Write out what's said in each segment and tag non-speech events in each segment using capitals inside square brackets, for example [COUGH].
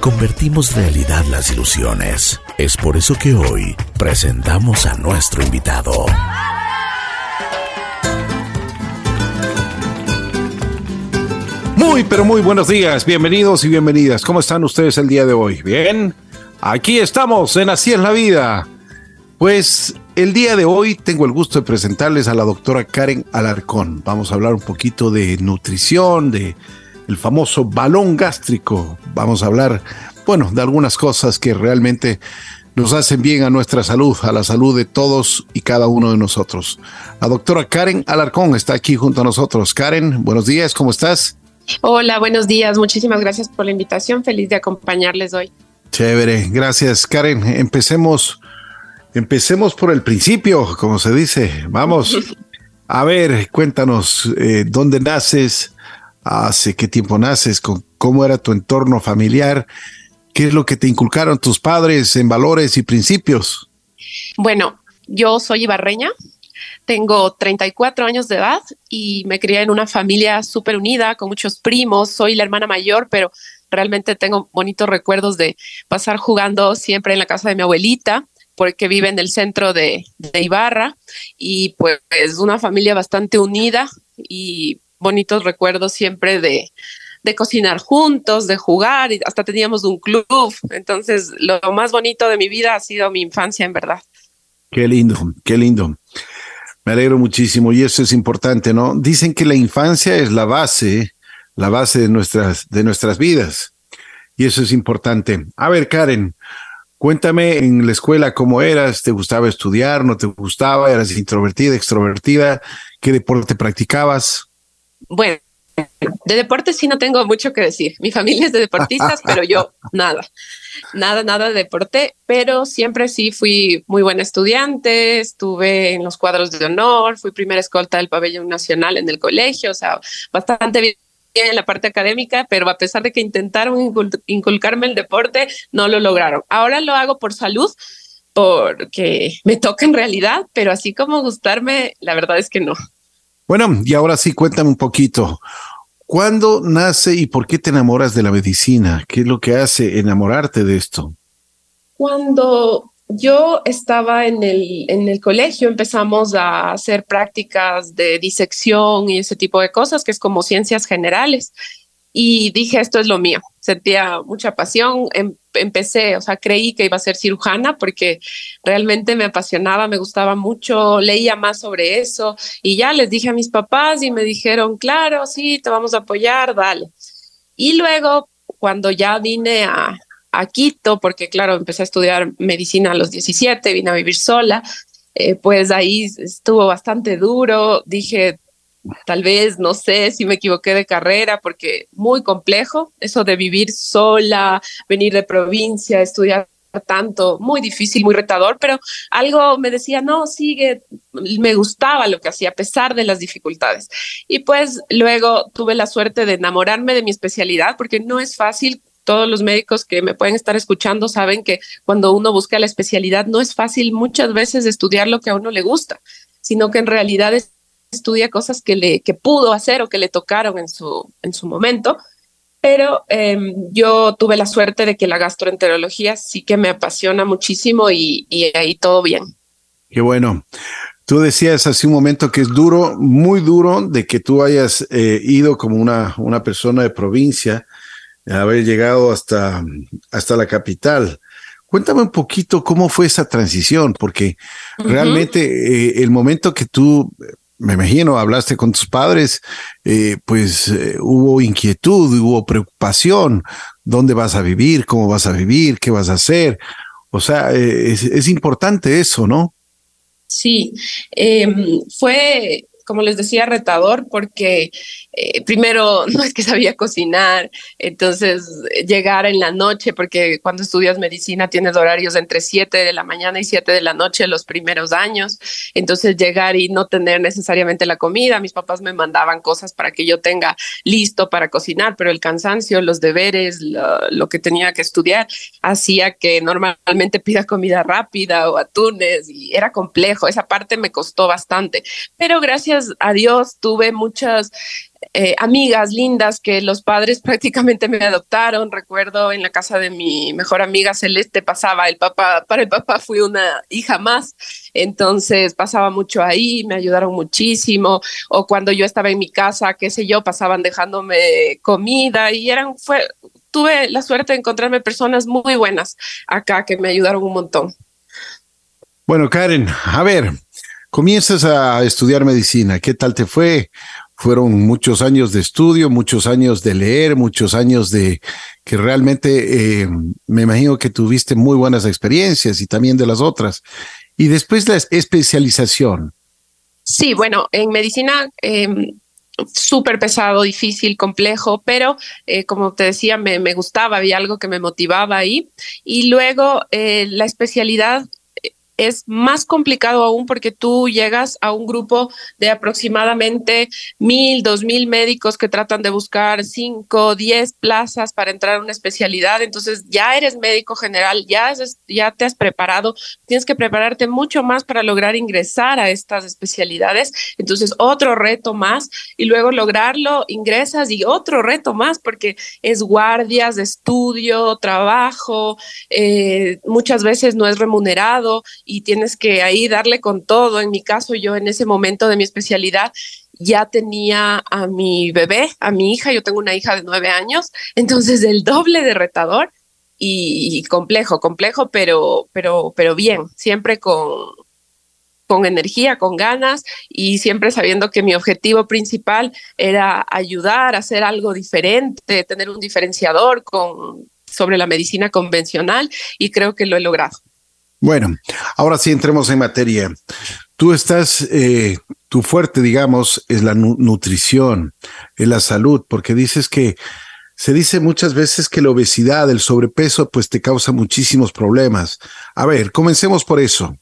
Convertimos realidad las ilusiones. Es por eso que hoy presentamos a nuestro invitado. Muy, pero muy buenos días, bienvenidos y bienvenidas. ¿Cómo están ustedes el día de hoy? ¿Bien? Aquí estamos en Así es la vida. Pues el día de hoy tengo el gusto de presentarles a la doctora Karen Alarcón. Vamos a hablar un poquito de nutrición, de el famoso balón gástrico. Vamos a hablar, bueno, de algunas cosas que realmente nos hacen bien a nuestra salud, a la salud de todos y cada uno de nosotros. La doctora Karen Alarcón está aquí junto a nosotros. Karen, buenos días, ¿cómo estás? Hola, buenos días. Muchísimas gracias por la invitación. Feliz de acompañarles hoy. Chévere, gracias Karen. Empecemos, empecemos por el principio, como se dice. Vamos. [LAUGHS] A ver, cuéntanos, eh, ¿dónde naces? Hace qué tiempo naces, cómo era tu entorno familiar, qué es lo que te inculcaron tus padres en valores y principios. Bueno, yo soy ibarreña, tengo 34 años de edad y me crié en una familia súper unida, con muchos primos, soy la hermana mayor, pero realmente tengo bonitos recuerdos de pasar jugando siempre en la casa de mi abuelita porque vive en el centro de, de Ibarra y pues es una familia bastante unida y bonitos recuerdos siempre de, de cocinar juntos, de jugar, y hasta teníamos un club. Entonces, lo más bonito de mi vida ha sido mi infancia, en verdad. Qué lindo, qué lindo. Me alegro muchísimo y eso es importante, ¿no? Dicen que la infancia es la base, la base de nuestras, de nuestras vidas. Y eso es importante. A ver, Karen, cuéntame en la escuela cómo eras, ¿te gustaba estudiar, no te gustaba, eras introvertida, extrovertida, qué deporte practicabas? Bueno, de deporte sí no tengo mucho que decir. Mi familia es de deportistas, pero yo [LAUGHS] nada, nada, nada de deporte, pero siempre sí fui muy buena estudiante, estuve en los cuadros de honor, fui primera escolta del pabellón nacional en el colegio, o sea, bastante bien en la parte académica, pero a pesar de que intentaron inculcarme el deporte, no lo lograron. Ahora lo hago por salud, porque me toca en realidad, pero así como gustarme, la verdad es que no. Bueno, y ahora sí, cuéntame un poquito. ¿Cuándo nace y por qué te enamoras de la medicina? ¿Qué es lo que hace enamorarte de esto? Cuando yo estaba en el, en el colegio, empezamos a hacer prácticas de disección y ese tipo de cosas, que es como ciencias generales y dije, esto es lo mío. Sentía mucha pasión, em, empecé, o sea, creí que iba a ser cirujana porque realmente me apasionaba, me gustaba mucho, leía más sobre eso. Y ya les dije a mis papás y me dijeron, claro, sí, te vamos a apoyar, dale. Y luego, cuando ya vine a, a Quito, porque claro, empecé a estudiar medicina a los 17, vine a vivir sola, eh, pues ahí estuvo bastante duro, dije, tal vez, no sé si me equivoqué de carrera, porque muy complejo eso de vivir sola, venir de provincia, estudiar tanto, muy difícil, muy retador, pero algo me decía, no, sigue, me gustaba lo que hacía a pesar de las dificultades. Y pues luego tuve la suerte de enamorarme de mi especialidad, porque no es fácil. Todos los médicos que me pueden estar escuchando saben que cuando uno busca la especialidad no es fácil muchas veces estudiar lo que a uno le gusta, sino que en realidad es estudia cosas que, le, que pudo hacer o que le tocaron en su, en su momento, pero em, yo tuve la suerte de que la gastroenterología sí que me apasiona muchísimo y, ahí todo bien. Qué bueno. Tú decías hace un momento que es duro, muy duro, de que tú hayas eh, ido como una, una persona de provincia, haber llegado hasta, hasta la capital. Cuéntame un poquito cómo fue esa transición, porque realmente eh, el momento que tú me imagino, hablaste con tus padres, eh, pues eh, hubo inquietud, hubo preocupación, dónde vas a vivir, cómo vas a vivir, qué vas a hacer. O sea, eh, es, importante eso, ¿no? Sí, em, fue como les decía, retador porque eh, primero [LAUGHS] no es que sabía cocinar, entonces llegar en la noche, porque cuando estudias medicina tienes horarios entre 7 de la mañana y 7 de la noche los primeros años, entonces llegar y no tener necesariamente la comida, mis papás me mandaban cosas para que yo tenga listo para cocinar, pero el cansancio, los deberes, lo, lo que tenía que estudiar, hacía que normalmente pida comida rápida o atunes y era complejo, esa parte me costó bastante, pero gracias a Dios tuve muchas eh, amigas lindas que los padres [LAUGHS] prácticamente me adoptaron. Recuerdo en la casa de mi mejor amiga Celeste pasaba el papá, para el papá fui una hija más, entonces pasaba mucho ahí, me ayudaron muchísimo. O cuando yo estaba en mi casa, qué sé yo, pasaban dejándome comida y eran, fue, tuve la suerte de encontrarme personas muy buenas acá que me ayudaron un montón. Bueno, Karen, a ver, comienzas a estudiar medicina. ¿Qué tal te fue? Fueron muchos años de estudio, muchos años de leer, muchos años de que realmente eh, me imagino que tuviste muy buenas experiencias y también de las otras. Y después la especialización. Sí, bueno, en medicina eh, súper pesado, difícil, complejo, pero eh, como te decía, me, me, gustaba, había algo que me motivaba ahí. Y luego eh, la especialidad es más complicado aún porque tú llegas a un grupo de aproximadamente mil, dos mil médicos que tratan de buscar cinco, diez plazas para entrar a una especialidad. Entonces ya eres médico general, ya, ya te has preparado, tienes que prepararte mucho más para lograr ingresar a estas especialidades. Entonces otro reto más y luego lograrlo, ingresas y otro reto más porque es guardias estudio, trabajo, eh, muchas veces no es remunerado y tienes que ahí darle con todo. En mi caso, yo en ese momento de mi especialidad ya tenía a mi bebé, a mi hija, yo tengo una hija de nueve años, entonces el doble de retador y, complejo, complejo, pero, pero, pero bien, siempre con, con energía, con ganas y siempre sabiendo que mi objetivo principal era ayudar hacer algo diferente, tener un diferenciador con, sobre la medicina convencional y creo que lo he logrado. Bueno, ahora sí entremos en materia. Tú estás, eh, tu fuerte, digamos, es la nutrición, es la salud, porque dices que se dice muchas veces que la obesidad, el sobrepeso, pues te causa muchísimos problemas. A ver, comencemos por eso.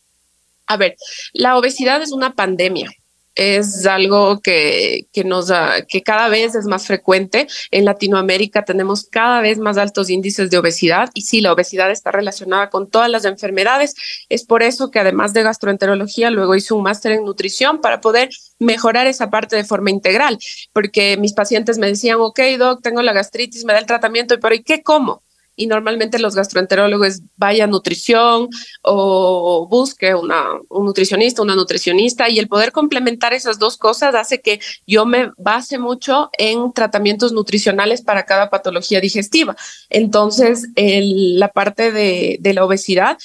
A ver, la obesidad es una pandemia es algo que, que, nos que cada vez es más frecuente. En Latinoamérica tenemos cada vez más altos índices de obesidad y sí, la obesidad está relacionada con todas las enfermedades. Es por eso que además de gastroenterología, luego hice un máster en nutrición para poder mejorar esa parte de forma integral, porque mis pacientes me decían, ok, doc, tengo la gastritis, me da el tratamiento, pero ¿y qué como? Y normalmente los gastroenterólogos vaya a nutrición o busque una, un nutricionista, una nutricionista y el poder complementar esas dos cosas hace que yo me base mucho en tratamientos nutricionales para cada patología digestiva. Entonces, la parte de, de la obesidad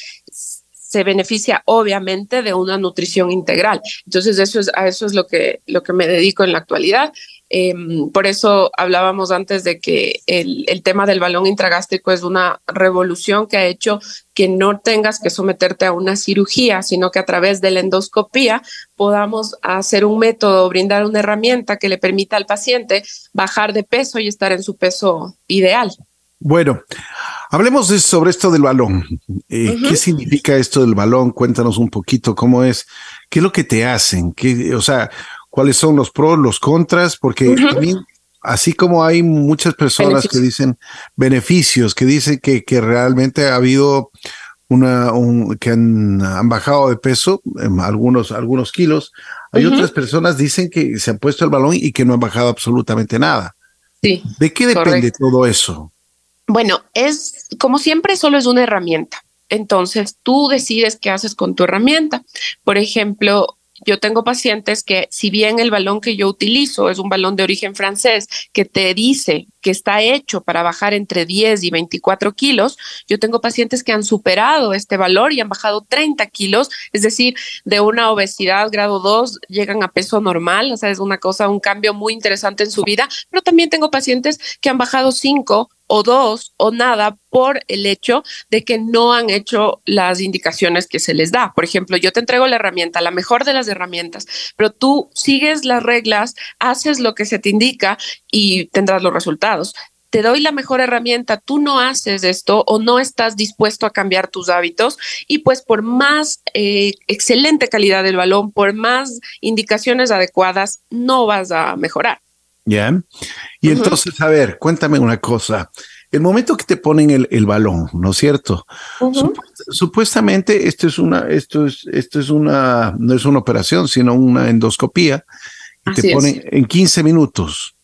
se beneficia obviamente de una nutrición integral. Entonces, eso es, a eso es lo que, lo que me dedico en la actualidad. Em, por eso hablábamos antes de que el, el, tema del balón intragástrico es una revolución que ha hecho que no tengas que someterte a una cirugía, sino que a través de la endoscopía podamos hacer un método, brindar una herramienta que le permita al paciente bajar de peso y estar en su peso ideal. Bueno, hablemos de, sobre esto del balón. Eh, ¿Qué significa esto del balón? Cuéntanos un poquito cómo es, qué es lo que te hacen, ¿Qué, o sea, cuáles son los pros, los contras, porque también, así como hay muchas personas que dicen beneficios, que dicen que, que realmente ha habido una, un, que han, han, bajado de peso, em, algunos, algunos kilos, hay otras personas dicen que se han puesto el balón y que no han bajado absolutamente nada. Sí. ¿De qué depende todo eso? Bueno, es como siempre, solo es una herramienta. Entonces, tú decides qué haces con tu herramienta. Por ejemplo, yo tengo pacientes que si bien el balón que yo utilizo es un balón de origen francés que te dice que está hecho para bajar entre 10 y 24 kilos, yo tengo pacientes que han superado este valor y han bajado 30 kilos, es decir, de una obesidad grado 2 llegan a peso normal, o sea, es una cosa, un cambio muy interesante en su vida, pero también tengo pacientes que han bajado 5 o dos o nada por el hecho de que no han hecho las indicaciones que se les da. Por ejemplo, yo te entrego la herramienta, la mejor de las herramientas, pero tú sigues las reglas, haces lo que se te indica y tendrás los resultados. Te doy la mejor herramienta, tú no haces esto o no estás dispuesto a cambiar tus hábitos y pues por más eh, excelente calidad del balón, por más indicaciones adecuadas, no vas a mejorar. Ya. Y entonces, a ver, cuéntame una cosa. El momento que te ponen el, el balón, ¿no es cierto? supuestamente esto es una, esto es, esto es una, no es una operación, sino una endoscopía. Y te ponen en 15 minutos.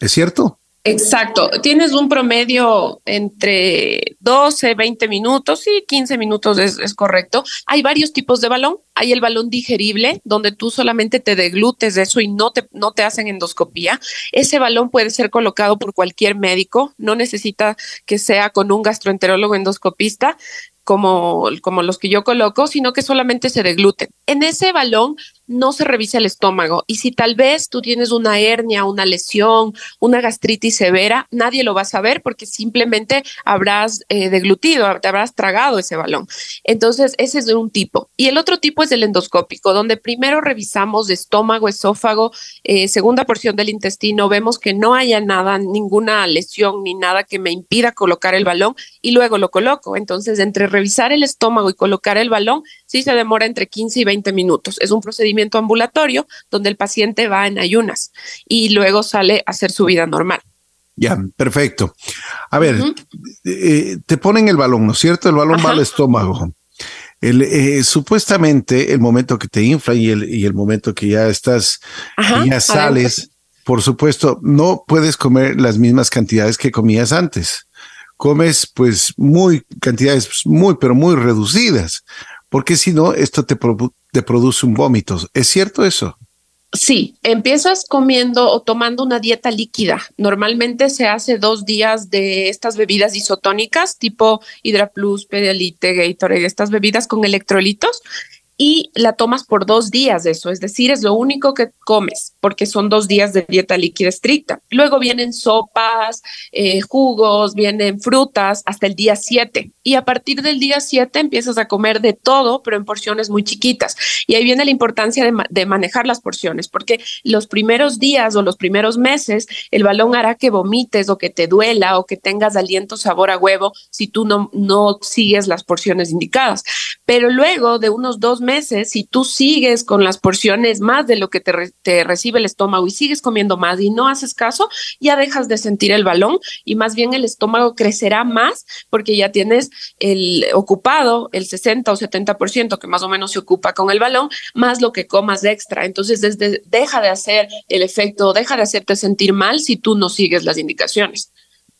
¿Es cierto? Exacto, tienes un promedio entre 12, 20 minutos y 15 minutos es, correcto. Hay varios tipos de balón. Hay el balón digerible, donde tú solamente te deglutes de eso y no te, no te hacen endoscopía. Ese balón puede ser colocado por cualquier médico, no necesita que sea con un gastroenterólogo endoscopista como, como los que yo coloco, sino que solamente se degluten. En ese balón no se revisa el estómago y si tal vez tú tienes una hernia, una lesión, una gastritis severa, nadie lo va a saber porque simplemente habrás eh, deglutido, te habrás tragado ese balón. Entonces, ese es un tipo. Y el otro tipo es el endoscópico, donde primero revisamos estómago, esófago, eh, segunda porción del intestino, vemos que no haya nada, ninguna lesión ni nada que me impida colocar el balón y luego lo coloco. Entonces, entre revisar el estómago y colocar el balón, sí se demora entre 15 y 20 minutos. Es un procedimiento ambulatorio donde el paciente va en ayunas y luego sale a hacer su vida normal. Ya, perfecto. A ver, eh, te ponen el balón, ¿no es cierto? El balón va al estómago. El, eh, supuestamente el momento que te infla y el, y el momento que ya estás, ya sales, por supuesto, no puedes comer las mismas cantidades que comías antes. Comes pues muy cantidades muy, pero muy reducidas porque si no, esto te, te produce un vómito. ¿Es cierto eso? Sí, empiezas comiendo o tomando una dieta líquida. Normalmente se hace dos días de estas bebidas isotónicas tipo Hydra Plus, Pedialite, Gatorade, estas bebidas con electrolitos y la tomas por dos días de eso, es decir, es lo único que comes, porque son dos días de dieta líquida estricta. Luego vienen sopas, eh, jugos, vienen frutas hasta el día 7 y a partir del día 7 empiezas a comer de todo, pero en porciones muy chiquitas. Y ahí viene la importancia de, de manejar las porciones, porque los primeros días o los primeros meses el balón hará que vomites o que te duela o que tengas aliento sabor a huevo si tú no, no sigues las porciones indicadas. Pero luego de unos dos meses, si tú sigues con las porciones más de lo que te, recibe el estómago y sigues comiendo más y no haces caso, ya dejas de sentir el balón y más bien el estómago crecerá más porque ya tienes el ocupado el 60 o 70% que más o menos se ocupa con el balón, más lo que comas extra. Entonces, desde, deja de hacer el efecto, deja de hacerte sentir mal si tú no sigues las indicaciones.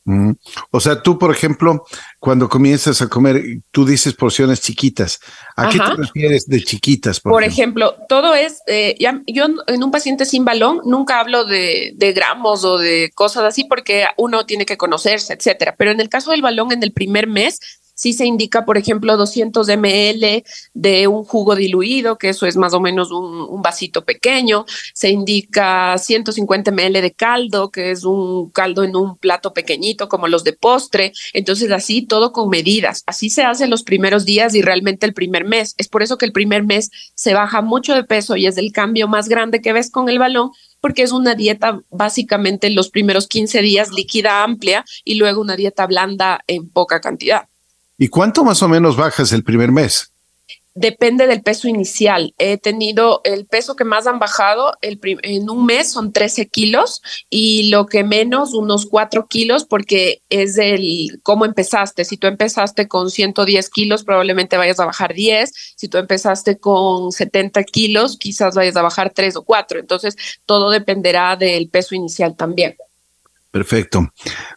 Mm. O sea, tú, por ejemplo, cuando comienzas a comer, tú dices porciones chiquitas. ¿A qué te refieres de chiquitas? Por, ejemplo? todo es, eh, yo en un paciente sin balón nunca hablo de, de, gramos o de cosas así porque uno tiene que conocerse, etcétera. Pero en el caso del balón, en el primer mes, sí se indica, por ejemplo, 200 ml de un jugo diluido, que eso es más o menos un, vasito pequeño. Se indica 150 ml de caldo, que es un caldo en un plato pequeñito, como los de postre. Entonces, así todo con medidas. Así se hace los primeros días y realmente el primer mes. Es por eso que el primer mes se baja mucho de peso y es el cambio más grande que ves con el balón, porque es una dieta básicamente los primeros 15 días líquida amplia y luego una dieta blanda en poca cantidad. ¿Y cuánto más o menos bajas el primer mes? Depende del peso inicial. He tenido el peso que más han bajado en un mes son 13 kilos y lo que menos unos 4 kilos porque es el cómo empezaste. Si tú empezaste con 110 kilos, probablemente vayas a bajar 10. Si tú empezaste con 70 kilos, quizás vayas a bajar 3 o 4. Entonces, todo dependerá del peso inicial también. Perfecto.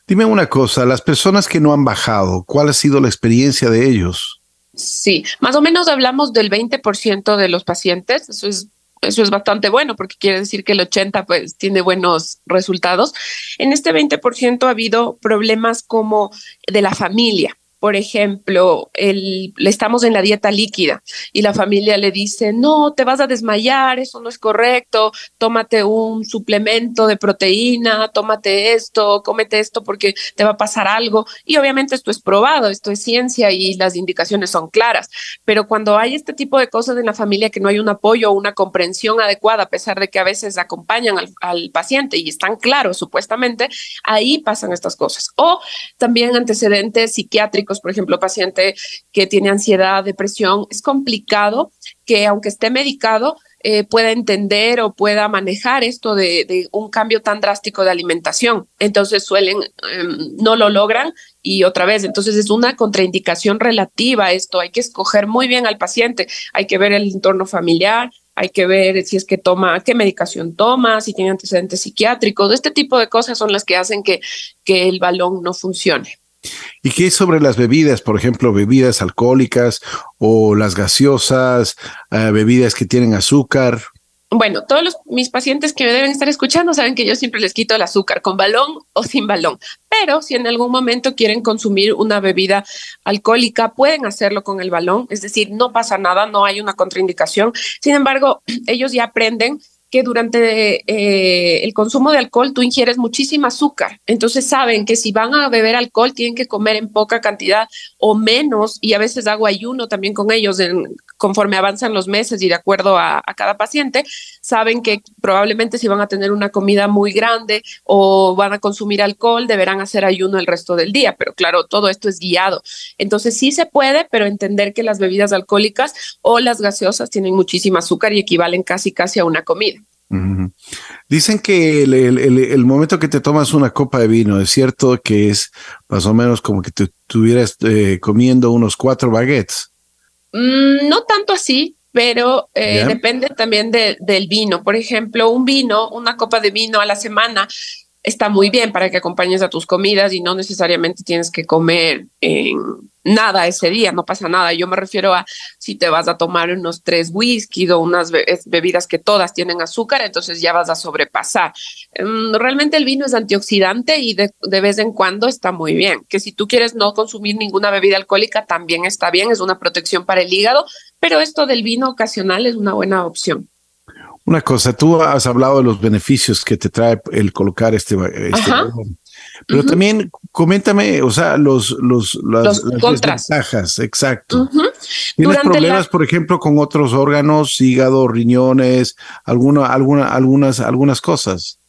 Dime una cosa, las personas que no han bajado, ¿cuál ha sido la experiencia de ellos? Sí, más o menos hablamos del 20% de los pacientes, eso es eso es bastante bueno porque quiere decir que el 80 pues tiene buenos resultados. En este 20% ha habido problemas como de la familia por ejemplo, el, estamos en la dieta líquida y la familia le dice, no, te vas a desmayar, eso no es correcto, tómate un suplemento de proteína, tómate esto, cómete esto porque te va a pasar algo. Y obviamente esto es probado, esto es ciencia y las indicaciones son claras. Pero cuando hay este tipo de cosas en la familia que no hay un apoyo o una comprensión adecuada, a pesar de que a veces acompañan al, al paciente y están claros supuestamente, ahí pasan estas cosas. O también antecedentes psiquiátricos por ejemplo, paciente que tiene ansiedad, depresión, es complicado que aunque esté medicado, eh, pueda entender o pueda manejar esto de, un cambio tan drástico de alimentación. Entonces suelen, em, no lo logran y otra vez, entonces es una contraindicación relativa esto. Hay que escoger muy bien al paciente, hay que ver el entorno familiar, hay que ver si es que toma, qué medicación toma, si tiene antecedentes psiquiátricos, este tipo de cosas son las que hacen que el balón no funcione. ¿Y qué es sobre las bebidas? Por ejemplo, bebidas alcohólicas o las gaseosas, eh, bebidas que tienen azúcar bueno, todos los, mis pacientes que me deben estar escuchando saben que yo siempre les quito el azúcar con balón o sin balón, pero si en algún momento quieren consumir una bebida alcohólica, pueden hacerlo con el balón, es decir, no pasa nada, no hay una contraindicación. Sin embargo, [CLEARS THROAT] ellos ya aprenden durante eh, el consumo de alcohol tú ingieres muchísima azúcar. Entonces saben que si van a beber alcohol tienen que comer en poca cantidad o menos y a veces hago ayuno también con ellos conforme avanzan los meses y de acuerdo a, cada paciente. Saben que probablemente si van a tener una comida muy grande o van a consumir alcohol deberán hacer ayuno el resto del día. Pero claro, todo esto es guiado. Entonces sí se puede, pero entender que las bebidas alcohólicas o las gaseosas tienen muchísima azúcar y equivalen casi casi a una comida. Dicen que el, momento que te tomas una copa de vino, es cierto que es más o menos como que te estuvieras eh, comiendo unos cuatro baguettes. Mm, no tanto así, pero eh, depende también del vino. Por ejemplo, un vino, una copa de vino a la semana está muy bien para que acompañes a tus comidas y no necesariamente tienes que comer en nada ese día, no pasa nada. Yo me refiero a si te vas a tomar unos tres whisky o unas bebidas que todas tienen azúcar, entonces ya vas a sobrepasar. Mm, realmente el vino es antioxidante y de, de, vez en cuando está muy bien. Que si tú quieres no consumir ninguna bebida alcohólica, también está bien, es una protección para el hígado, pero esto del vino ocasional es una buena opción. Una cosa, tú has hablado de los beneficios que te trae el colocar este, este pero también coméntame, o sea, los, los, las, desventajas, exacto. ¿Tienes problemas, por ejemplo, con otros órganos, hígado, riñones, alguna, alguna, algunas, algunas cosas?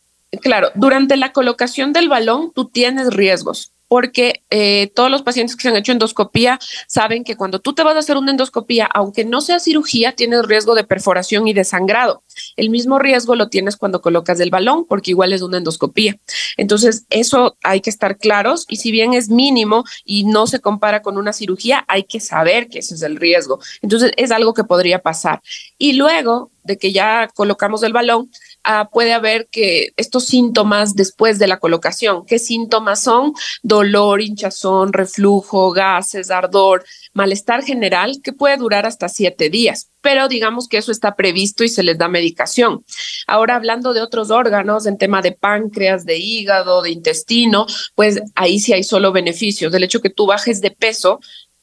Claro, durante la colocación del balón tú tienes riesgos porque eh, todos los pacientes que se han hecho endoscopía saben que cuando tú te vas a hacer una endoscopía, aunque no sea cirugía, tienes riesgo de perforación y de sangrado. El mismo riesgo lo tienes cuando colocas el balón, porque igual es una endoscopía. Entonces, eso hay que estar claros y si bien es mínimo y no se compara con una cirugía, hay que saber que ese es el riesgo. Entonces, es algo que podría pasar. Y luego de que ya colocamos el balón, Ah, puede haber que estos síntomas después de la colocación. ¿Qué síntomas son? Dolor, hinchazón, reflujo, gases, ardor, malestar general que puede durar hasta siete días, pero digamos que eso está previsto y se les da medicación. Ahora hablando de otros órganos, en tema de páncreas, de hígado, de intestino, pues ahí sí hay solo beneficios. Del hecho que tú bajes de peso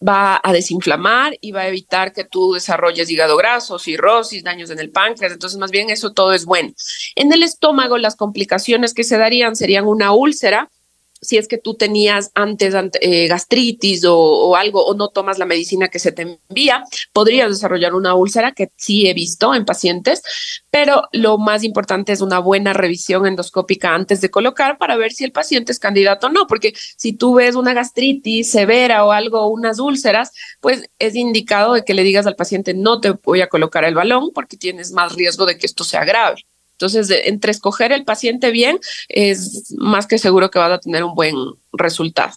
va a desinflamar y va a evitar que tú desarrolles hígado graso, cirrosis, daños en el páncreas. Entonces, más bien eso todo es bueno. En el estómago, las complicaciones que se darían serían una úlcera, si es que tú tenías antes eh, gastritis o, algo o no tomas la medicina que se te envía, podrías desarrollar una úlcera que sí he visto en pacientes, pero lo más importante es una buena revisión endoscópica antes de colocar para ver si el paciente es candidato o no, porque si tú ves una gastritis severa o algo, unas úlceras, pues es indicado de que le digas al paciente no te voy a colocar el balón porque tienes más riesgo de que esto se agrave. Entonces, entre escoger el paciente bien, es más que seguro que vas a tener un buen resultado.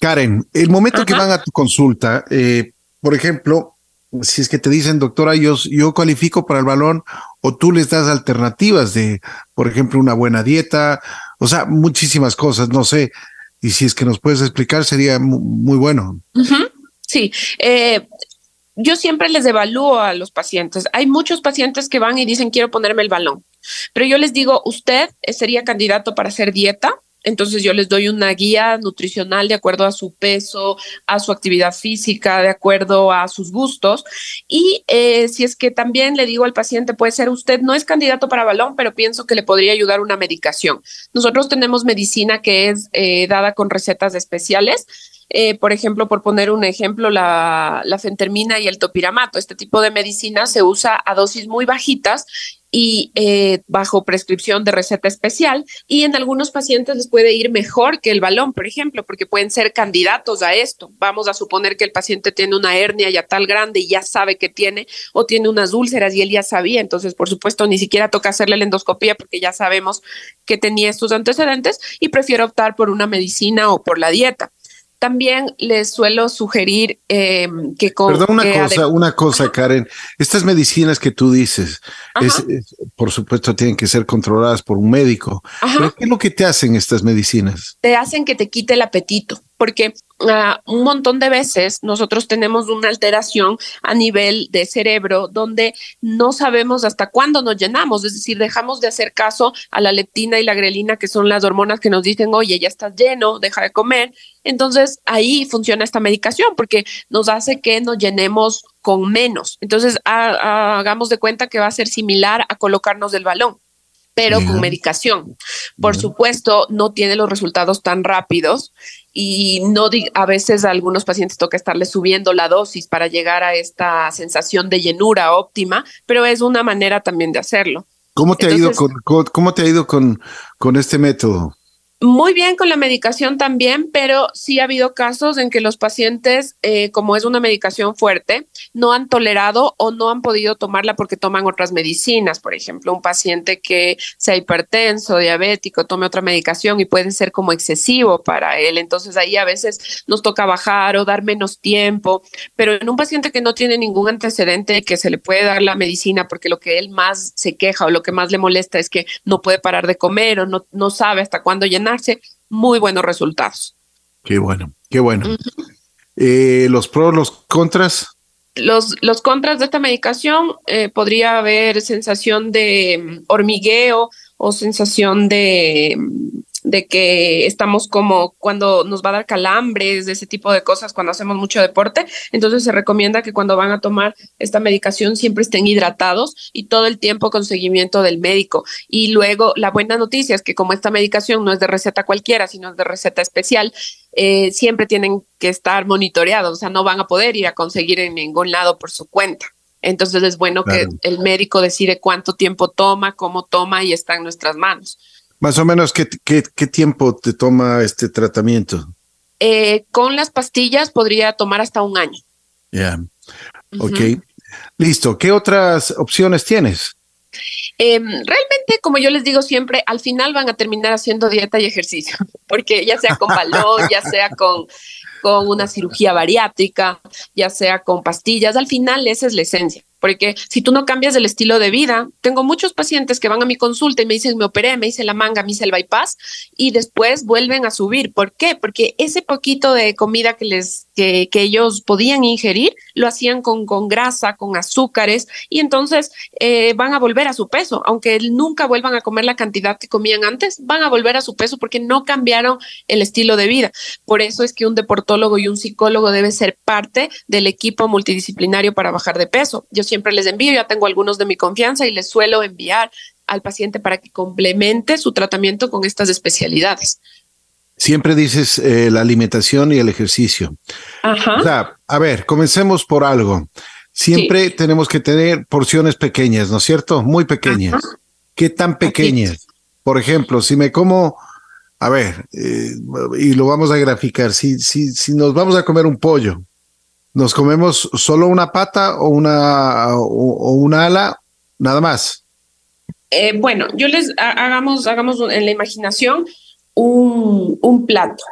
Karen, el momento que van a tu consulta, eh, por ejemplo, si es que te dicen, doctora, yo, yo califico para el balón, o tú les das alternativas de, por ejemplo, una buena dieta, o sea, muchísimas cosas, no sé. Y si es que nos puedes explicar, sería muy, bueno. Sí, eh, yo siempre les evalúo a los pacientes. Hay muchos pacientes que van y dicen, quiero ponerme el balón, pero yo les digo, usted sería candidato para hacer dieta. Entonces yo les doy una guía nutricional de acuerdo a su peso, a su actividad física, de acuerdo a sus gustos. Y eh, si es que también le digo al paciente, puede ser usted no es candidato para balón, pero pienso que le podría ayudar una medicación. Nosotros tenemos medicina que es eh, dada con recetas especiales eh, por ejemplo, por poner un ejemplo, la, fentermina y el topiramato. Este tipo de medicina se usa a dosis muy bajitas y eh, bajo prescripción de receta especial y en algunos pacientes les puede ir mejor que el balón, por ejemplo, porque pueden ser candidatos a esto. Vamos a suponer que el paciente tiene una hernia ya tal grande y ya sabe que tiene o tiene unas úlceras y él ya sabía, entonces por supuesto ni siquiera toca hacerle la endoscopía porque ya sabemos que tenía estos antecedentes y prefiere optar por una medicina o por la dieta. También les suelo sugerir eh, que con... Perdón, una cosa, una cosa, Karen. Estas medicinas que tú dices, por supuesto, tienen que ser controladas por un médico. ¿Qué es lo que te hacen estas medicinas? Te hacen que te quite el apetito porque uh, un montón de veces nosotros tenemos una alteración a nivel de cerebro donde no sabemos hasta cuándo nos llenamos, es decir, dejamos de hacer caso a la leptina y la grelina, que son las hormonas que nos dicen, oye, ya estás lleno, deja de comer. Entonces ahí funciona esta medicación porque nos hace que nos llenemos con menos. Entonces hagamos de cuenta que va a ser similar a colocarnos del balón pero con medicación. Por supuesto, no tiene los resultados tan rápidos y no a veces a algunos pacientes toca estarle subiendo la dosis para llegar a esta sensación de llenura óptima, pero es una manera también de hacerlo. ¿Cómo te ha ido con, cómo te ha ido con, con este método? Muy bien con la medicación también, pero sí ha habido casos en que los pacientes, eh, como es una medicación fuerte, no han tolerado o no han podido tomarla porque toman otras medicinas. Por ejemplo, un paciente que sea hipertenso, diabético, tome otra medicación y puede ser como excesivo para él. Entonces ahí a veces nos toca bajar o dar menos tiempo. Pero en un paciente que no tiene ningún antecedente que se le puede dar la medicina porque lo que él más se queja o lo que más le molesta es que no puede parar de comer o no, no sabe hasta cuándo llenar muy buenos resultados. Qué bueno, qué bueno. Eh, los pros, los contras. Los, los contras de esta medicación eh, podría haber sensación de mm, hormigueo o sensación de mm, de que estamos como cuando nos va a dar calambres, de ese tipo de cosas cuando hacemos mucho deporte. Entonces se recomienda que cuando van a tomar esta medicación siempre estén hidratados y todo el tiempo con seguimiento del médico. Y luego la buena noticia es que como esta medicación no es de receta cualquiera, sino es de receta especial, eh, siempre tienen que estar monitoreados, o sea, no van a poder ir a conseguir en ningún lado por su cuenta. Entonces es bueno que el médico decide cuánto tiempo toma, cómo toma y está en nuestras manos. Más o menos, ¿qué, qué, qué tiempo te toma este tratamiento? Eh, con las pastillas podría tomar hasta un año. Ya, ok. Listo. ¿Qué otras opciones tienes? Em, realmente, como yo les digo siempre, al final van a terminar haciendo dieta y ejercicio, [LAUGHS] porque ya sea con balón, ya sea con, con una cirugía bariátrica, ya sea con pastillas, al final esa es la esencia porque si tú no cambias el estilo de vida, tengo muchos pacientes que van a mi consulta y me dicen, me operé, me hice la manga, me hice el bypass y después vuelven a subir. ¿Por qué? Porque ese poquito de comida que les que, ellos podían ingerir lo hacían con, con grasa, con azúcares y entonces eh, van a volver a su peso, aunque nunca vuelvan a comer la cantidad que comían antes, van a volver a su peso porque no cambiaron el estilo de vida. Por eso es que un deportólogo y un psicólogo debe ser parte del equipo multidisciplinario para bajar de peso. Yo siempre les envío, ya tengo algunos de mi confianza y les suelo enviar al paciente para que complemente su tratamiento con estas especialidades. Siempre dices eh, la alimentación y el ejercicio. Ajá. O sea, a ver, comencemos por algo. Siempre tenemos que tener porciones pequeñas, ¿no es cierto? Muy pequeñas. ¿Qué tan pequeñas? Por ejemplo, si me como, a ver, eh, y lo vamos a graficar, si, si, si nos vamos a comer un pollo, ¿Nos comemos solo una pata o una, o, una ala? Nada más. Eh, bueno, yo les hagamos, hagamos en la imaginación un, plato.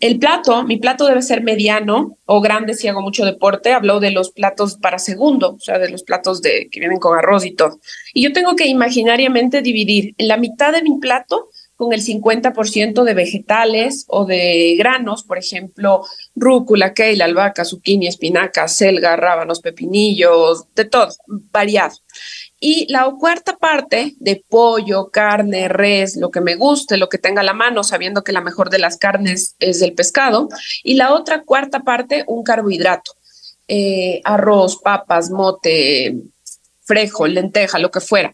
El plato, mi plato debe ser mediano o grande si hago mucho deporte. Hablo de los platos para segundo, o sea, de los platos de, que vienen con arroz y todo. Y yo tengo que imaginariamente dividir la mitad de mi plato con el 50% de vegetales o de granos, por ejemplo, rúcula, kale, albahaca, zucchini, espinaca, selga, rábanos, pepinillos, de todo, variado. Y la cuarta parte de pollo, carne, res, lo que me guste, lo que tenga a la mano, sabiendo que la mejor de las carnes es el pescado. Y la otra cuarta parte, un carbohidrato. Eh, arroz, papas, mote, frejo, lenteja, lo que fuera.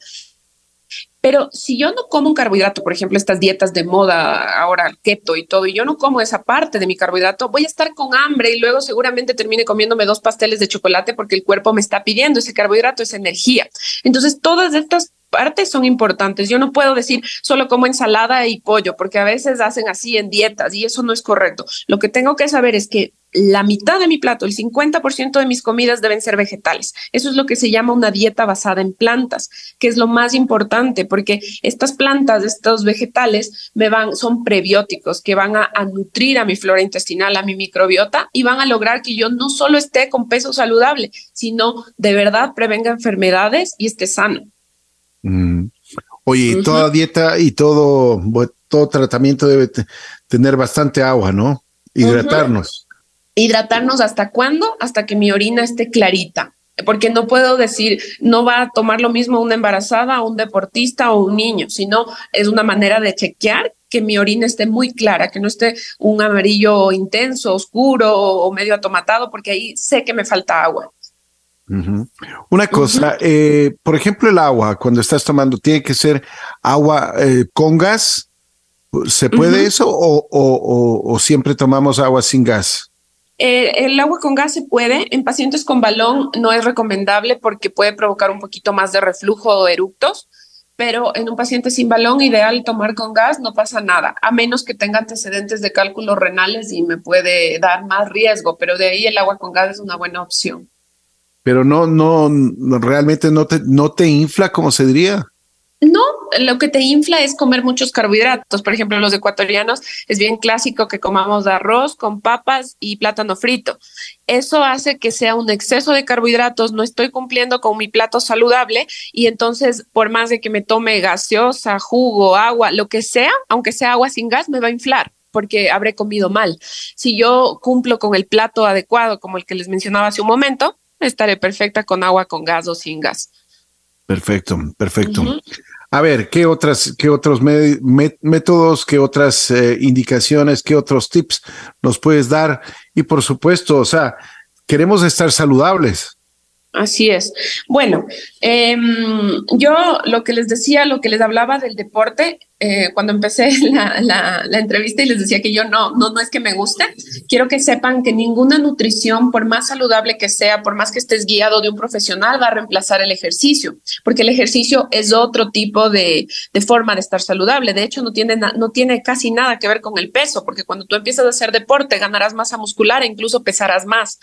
Pero si yo no como un carbohidrato, por ejemplo, estas dietas de moda ahora, keto y todo, y yo no como esa parte de mi carbohidrato, voy a estar con hambre y luego seguramente termine comiéndome dos pasteles de chocolate porque el cuerpo me está pidiendo ese carbohidrato, esa energía. Entonces, todas estas partes son importantes. Yo no puedo decir solo como ensalada y pollo, porque a veces hacen así en dietas y eso no es correcto. Lo que tengo que saber es que la mitad de mi plato, el 50% de mis comidas deben ser vegetales. Eso es lo que se llama una dieta basada en plantas, que es lo más importante porque estas plantas, estos vegetales me van son prebióticos que van a, a nutrir a mi flora intestinal, a mi microbiota y van a lograr que yo no solo esté con peso saludable, sino de verdad prevenga enfermedades y esté sano. Mm. Oye, toda dieta y todo, todo tratamiento debe tener bastante agua, ¿no? Hidratarnos. Hidratarnos hasta cuándo? Hasta que mi orina esté clarita. Porque no puedo decir, no va a tomar lo mismo una embarazada, un deportista o un niño, sino es una manera de chequear que mi orina esté muy clara, que no esté un amarillo intenso, oscuro o medio atomatado, porque ahí sé que me falta agua. Una cosa, eh, por ejemplo, el agua, cuando estás tomando, ¿tiene que ser agua eh, con gas? ¿Se puede eso o, siempre tomamos agua sin gas? Eh, el agua con gas se puede. En pacientes con balón no es recomendable porque puede provocar un poquito más de reflujo o eructos, pero en un paciente sin balón ideal tomar con gas no pasa nada, a menos que tenga antecedentes de cálculos renales y me puede dar más riesgo, pero de ahí el agua con gas es una buena opción pero no, no, realmente no te, no te infla, como se diría. No, lo que te infla es comer muchos carbohidratos. Por ejemplo, los ecuatorianos es bien clásico que comamos arroz con papas y plátano frito. Eso hace que sea un exceso de carbohidratos, no estoy cumpliendo con mi plato saludable y entonces por más de que me tome gaseosa, jugo, agua, lo que sea, aunque sea agua sin gas, me va a inflar porque habré comido mal. Si yo cumplo con el plato adecuado, como el que les mencionaba hace un momento, estaré perfecta con agua, con gas o sin gas. Perfecto, perfecto. A ver, ¿qué otras, qué otros métodos, qué otras eh, indicaciones, qué otros tips nos puedes dar? Y por supuesto, o sea, queremos estar saludables. Así es. Bueno, em, yo lo que les decía, lo que les hablaba del deporte, eh, cuando empecé [LAUGHS] la, entrevista y les decía que yo no, no, no es que me guste, quiero que sepan que ninguna nutrición, por más saludable que sea, por más que estés guiado de un profesional, va a reemplazar el ejercicio, porque el ejercicio es otro tipo de, de forma de estar saludable. De hecho, no tiene, no tiene casi nada que ver con el peso, porque cuando tú empiezas a hacer deporte, ganarás masa muscular e incluso pesarás más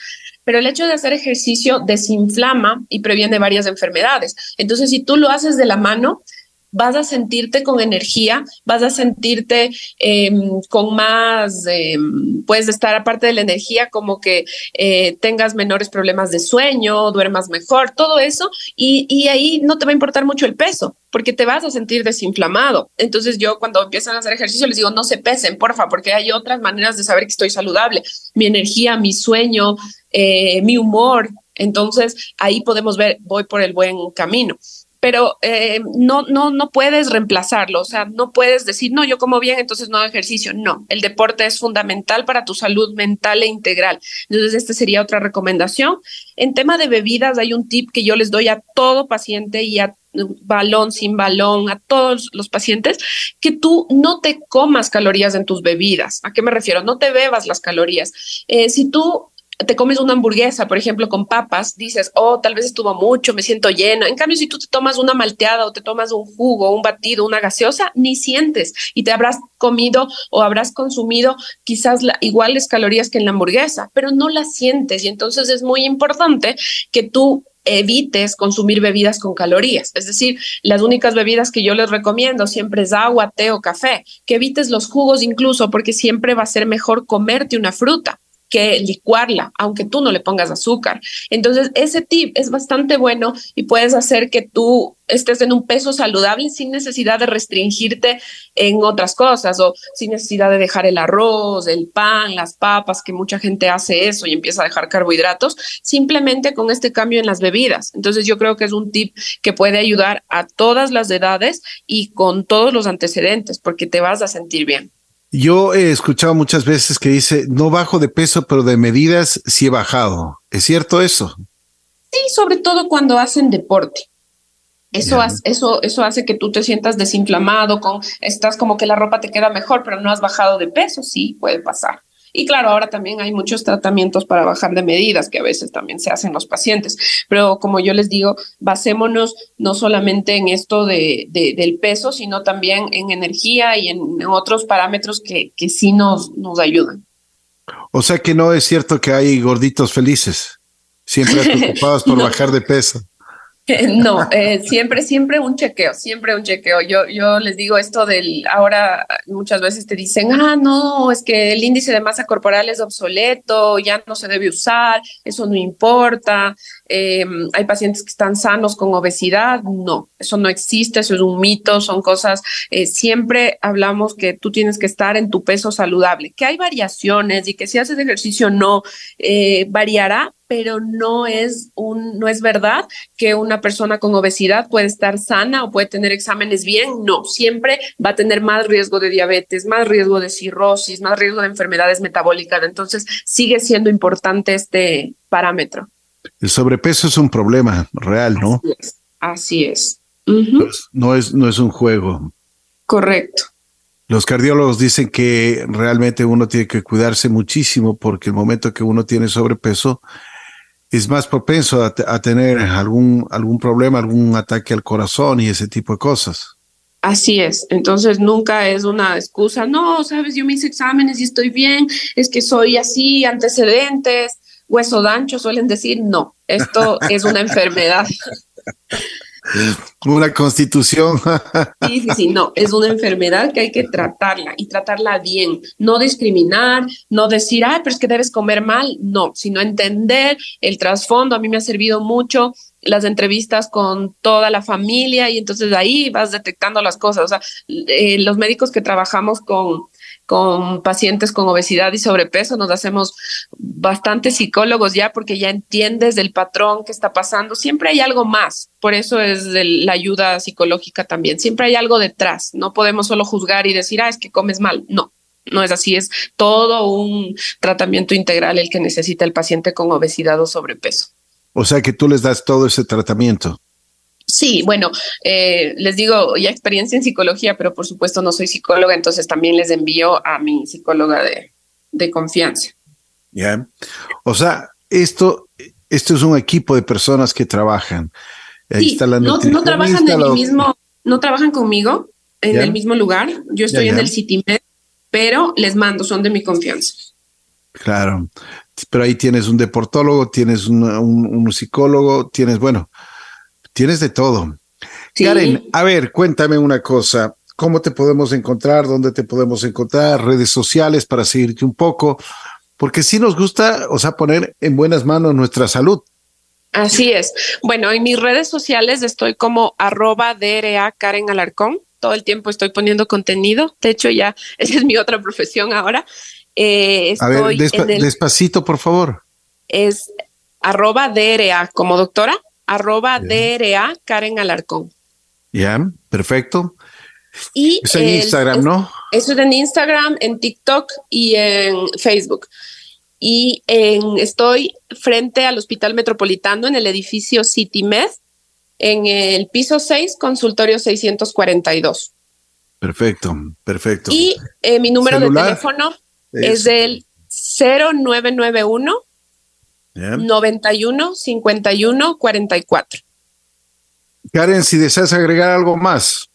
pero el hecho de hacer ejercicio desinflama y previene varias enfermedades. Entonces, si tú lo haces de la mano, vas a sentirte con energía, vas a sentirte em, con más, em, puedes estar aparte de la energía, como que eh, tengas menores problemas de sueño, duermas mejor, todo eso, y, y, ahí no te va a importar mucho el peso, porque te vas a sentir desinflamado. Entonces yo cuando empiezan a hacer ejercicio les digo, no se pesen, porfa, porque hay otras maneras de saber que estoy saludable. Mi energía, mi sueño, eh, mi humor. Entonces ahí podemos ver, voy por el buen camino pero eh, no, no, no puedes reemplazarlo, o sea, no puedes decir, no, yo como bien, entonces no hago ejercicio. No, el deporte es fundamental para tu salud mental e integral. Entonces, esta sería otra recomendación. En tema de bebidas, hay un tip que yo les doy a todo paciente y a balón, sin balón, a todos los pacientes, que tú no te comas calorías en tus bebidas. ¿A qué me refiero? No te bebas las calorías. Eh, si tú te comes una hamburguesa, por ejemplo, con papas, dices, oh, tal vez estuvo mucho, me siento llena. En cambio, si tú te tomas una malteada o te tomas un jugo, un batido, una gaseosa, ni sientes y te habrás comido o habrás consumido quizás iguales calorías que en la hamburguesa, pero no las sientes. Y entonces es muy importante que tú evites consumir bebidas con calorías. Es decir, las únicas bebidas que yo les recomiendo siempre es agua, té o café. Que evites los jugos incluso porque siempre va a ser mejor comerte una fruta que licuarla, aunque tú no le pongas azúcar. Entonces, ese tip es bastante bueno y puedes hacer que tú estés en un peso saludable sin necesidad de restringirte en otras cosas o sin necesidad de dejar el arroz, el pan, las papas, que mucha gente hace eso y empieza a dejar carbohidratos, simplemente con este cambio en las bebidas. Entonces, yo creo que es un tip que puede ayudar a todas las edades y con todos los antecedentes porque te vas a sentir bien. Yo he escuchado muchas veces que dice, no bajo de peso, pero de medidas sí he bajado. ¿Es cierto eso? Sí, sobre todo cuando hacen deporte. Eso, hace, eso, eso hace que tú te sientas desinflamado, con, estás como que la ropa te queda mejor, pero no has bajado de peso, sí, puede pasar. Y claro, ahora también hay muchos tratamientos para bajar de medidas que a veces también se hacen los pacientes. Pero como yo les digo, basémonos no solamente en esto de, del peso, sino también en energía y en, otros parámetros que, que sí nos, nos ayudan. O sea que no es cierto que hay gorditos felices, siempre [LAUGHS] preocupados por bajar de peso. [LAUGHS] No, eh, siempre, siempre un chequeo, siempre un chequeo. Yo, yo les digo esto del, ahora muchas veces te dicen, ah, no, es que el índice de masa corporal es obsoleto, ya no se debe usar, eso no importa. Em, hay pacientes que están sanos con obesidad, no, eso no existe, eso es un mito, son cosas, eh, siempre hablamos que tú tienes que estar en tu peso saludable, que hay variaciones y que si haces ejercicio no eh, variará, pero no es un, no es verdad que una persona con obesidad puede estar sana o puede tener exámenes bien. No, siempre va a tener más riesgo de diabetes, más riesgo de cirrosis, más riesgo de enfermedades metabólicas. Entonces, sigue siendo importante este parámetro. El sobrepeso es un problema real, ¿no? Así es. Pues, no es, no es un juego. Correcto. Los cardiólogos dicen que realmente uno tiene que cuidarse muchísimo porque el momento que uno tiene sobrepeso, es más propenso a, tener algún, algún problema, algún ataque al corazón y ese tipo de cosas. Así es, entonces nunca es una excusa, no, sabes, yo me hice exámenes y estoy bien, es que soy así, antecedentes, hueso dancho, suelen decir, no, esto es una [LAUGHS] enfermedad. Una constitución. Sí, sí, sí, no, es una enfermedad que hay que tratarla y tratarla bien, no discriminar, no decir, ay, pero es que debes comer mal, no, sino entender el trasfondo. A mí me ha servido mucho las entrevistas con toda la familia y entonces ahí vas detectando las cosas. O sea, eh, los médicos que trabajamos con con pacientes con obesidad y sobrepeso, nos hacemos bastante psicólogos ya porque ya entiendes del patrón que está pasando. Siempre hay algo más, por eso es la ayuda psicológica también. Siempre hay algo detrás, no podemos solo juzgar y decir, ah, es que comes mal. No, no es así, es todo un tratamiento integral el que necesita el paciente con obesidad o sobrepeso. O sea que tú les das todo ese tratamiento. Sí, bueno, eh, les digo, ya experiencia en psicología, pero por supuesto no soy psicóloga, entonces también les envío a mi psicóloga de, confianza. Ya. O sea, esto, esto es un equipo de personas que trabajan. Ahí está la no, no, trabajan en el mismo, no trabajan conmigo en el mismo lugar. Yo estoy en el CityMed, pero les mando, son de mi confianza. Claro, pero ahí tienes un deportólogo, tienes un, un psicólogo, tienes, bueno, Tienes de todo. Karen, a ver, cuéntame una cosa. ¿Cómo te podemos encontrar? ¿Dónde te podemos encontrar? Redes sociales para seguirte un poco. Porque sí nos gusta, o sea, poner en buenas manos nuestra salud. Así es. Bueno, en mis redes sociales estoy como arroba DRA Karen Alarcón. Todo el tiempo estoy poniendo contenido. De hecho, ya [LAUGHS] esa es mi otra profesión ahora. Eh, a ver, despacito, por favor. Es arroba DRA como doctora arroba DRA Karen Alarcón. Ya, perfecto. Y es en Instagram, ¿no? Eso es en Instagram, en TikTok y en Facebook. Y en, estoy frente al Hospital Metropolitano en el edificio CityMed, en el piso 6, consultorio 642. Perfecto, perfecto. Y eh, mi número de teléfono es el 0991 91 51 44. Karen, si deseas agregar algo más.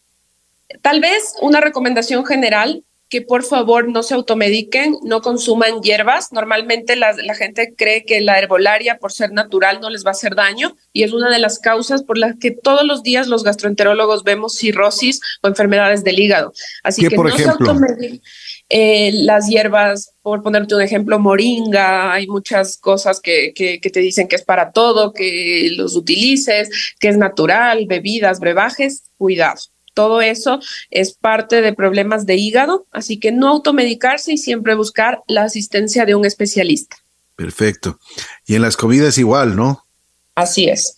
Tal vez una recomendación general que por favor no se automediquen, no consuman hierbas. Normalmente la, la, gente cree que la herbolaria, por ser natural, no les va a hacer daño y es una de las causas por las que todos los días los gastroenterólogos vemos cirrosis o enfermedades del hígado. Así que por no ejemplo? se automediquen. Eh, las hierbas, por ponerte un ejemplo, moringa, hay muchas cosas que, que, te dicen que es para todo, que los utilices, que es natural, bebidas, brebajes, cuidado. Todo eso es parte de problemas de hígado, así que no automedicarse y siempre buscar la asistencia de un especialista. Perfecto. Y en las comidas igual, ¿no? Así es.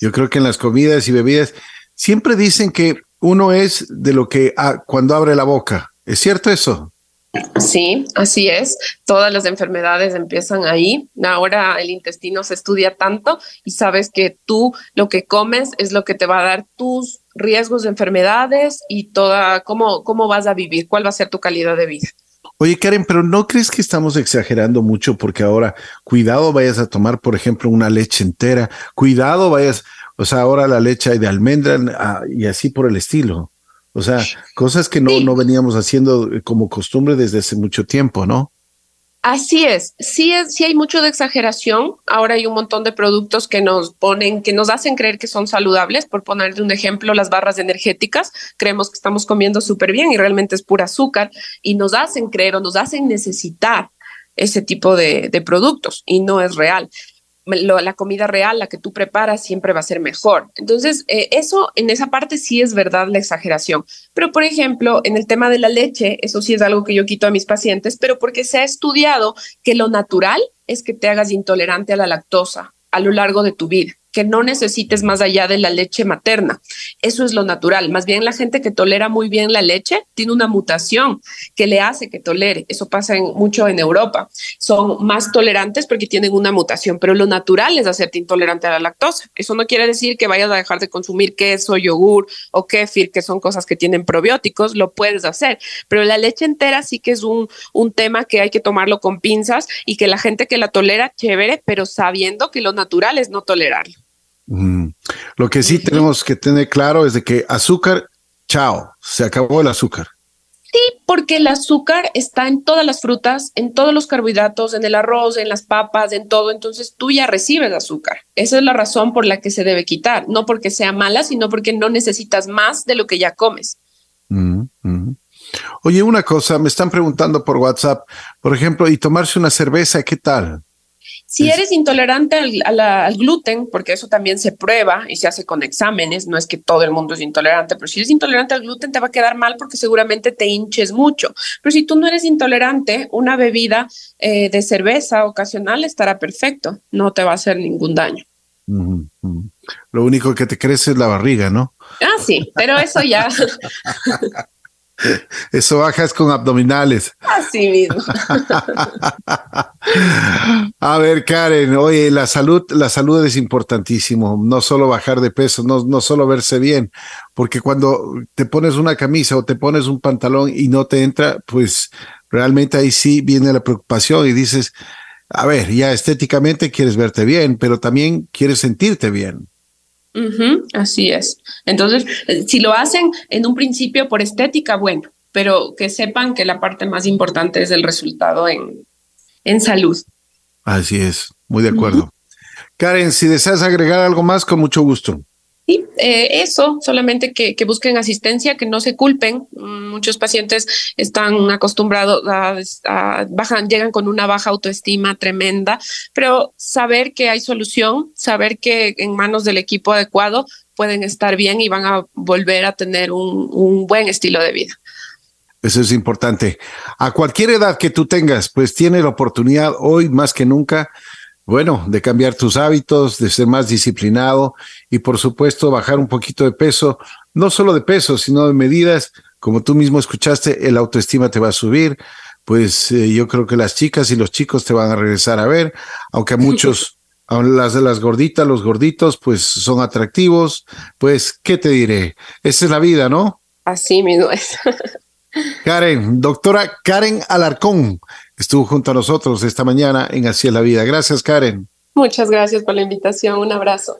Yo creo que en las comidas y bebidas siempre dicen que uno es de lo que ah, cuando abre la boca. ¿Es cierto eso? Sí, así es. Todas las enfermedades empiezan ahí. Ahora el intestino se estudia tanto y sabes que tú lo que comes es lo que te va a dar tus riesgos de enfermedades y toda cómo, cómo vas a vivir, cuál va a ser tu calidad de vida. Oye, Karen, pero ¿no crees que estamos exagerando mucho? Porque ahora, cuidado, vayas a tomar, por ejemplo, una leche entera, cuidado, vayas, o sea, ahora la leche de almendra ah, y así por el estilo. O sea, cosas que no, no veníamos haciendo como costumbre desde hace mucho tiempo, ¿no? Así es, sí, es, sí hay mucho de exageración. Ahora hay un montón de productos que nos ponen, que nos hacen creer que son saludables. Por ponerte un ejemplo, las barras energéticas, creemos que estamos comiendo súper bien y realmente es pura azúcar y nos hacen creer o nos hacen necesitar ese tipo de, de productos y no es real la comida real, la que tú preparas, siempre va a ser mejor. Entonces, eh, eso en esa parte sí es verdad la exageración. Pero, por ejemplo, en el tema de la leche, eso sí es algo que yo quito a mis pacientes, pero porque se ha estudiado que lo natural es que te hagas intolerante a la lactosa a lo largo de tu vida que no necesites más allá de la leche materna. Eso es lo natural. Más bien la gente que tolera muy bien la leche tiene una mutación que le hace que tolere. Eso pasa mucho en Europa. Son más tolerantes porque tienen una mutación, pero lo natural es hacerte intolerante a la lactosa. Eso no quiere decir que vayas a dejar de consumir queso, yogur o kéfir, que son cosas que tienen probióticos, lo puedes hacer. Pero la leche entera sí que es un, un tema que hay que tomarlo con pinzas y que la gente que la tolera, chévere, pero sabiendo que lo natural es no tolerarlo. Lo que sí tenemos que tener claro es de que azúcar, chao, se acabó el azúcar. Sí, porque el azúcar está en todas las frutas, en todos los carbohidratos, en el arroz, en las papas, en todo. Entonces tú ya recibes azúcar. Esa es la razón por la que se debe quitar. No porque sea mala, sino porque no necesitas más de lo que ya comes. Oye, una cosa, me están preguntando por WhatsApp, por ejemplo, y tomarse una cerveza, ¿qué tal? Si eres intolerante al, gluten, porque eso también se prueba y se hace con exámenes, no es que todo el mundo es intolerante, pero si eres intolerante al gluten te va a quedar mal porque seguramente te hinches mucho. Pero si tú no eres intolerante, una bebida eh, de cerveza ocasional estará perfecto, no te va a hacer ningún daño. Lo único que te crece es la barriga, ¿no? Ah, sí, pero eso ya. [LAUGHS] [LAUGHS] Eso bajas con abdominales. Así mismo. [LAUGHS] A ver, Karen, oye, la salud, la salud es importantísimo. No solo bajar de peso, no, no solo verse bien, porque cuando te pones una camisa o te pones un pantalón y no te entra, pues realmente ahí sí viene la preocupación y dices, a ver, ya estéticamente quieres verte bien, pero también quieres sentirte bien así es. Entonces, eh, si lo hacen en un principio por estética, bueno, pero que sepan que la parte más importante es el resultado en, en salud. Así es, muy de acuerdo. Karen, si deseas agregar algo más, con mucho gusto. Sí, eh, eso, solamente que, busquen asistencia, que no se culpen. Mm, muchos pacientes están acostumbrados a, bajan, llegan con una baja autoestima tremenda, pero saber que hay solución, saber que en manos del equipo adecuado pueden estar bien y van a volver a tener un, un buen estilo de vida. Eso es importante. A cualquier edad que tú tengas, pues tiene la oportunidad hoy más que nunca bueno, de cambiar tus hábitos, de ser más disciplinado y por supuesto bajar un poquito de peso, no solo de peso, sino de medidas, como tú mismo escuchaste, el autoestima te va a subir, pues eh, yo creo que las chicas y los chicos te van a regresar a ver, aunque a muchos, [LAUGHS] a las de las gorditas, los gorditos, pues son atractivos, pues, ¿qué te diré? Esa es la vida, ¿no? Así mismo es. [LAUGHS] Karen, doctora Karen Alarcón, estuvo junto a nosotros esta mañana en Así es la Vida. Gracias, Karen. Muchas gracias por la invitación. Un abrazo.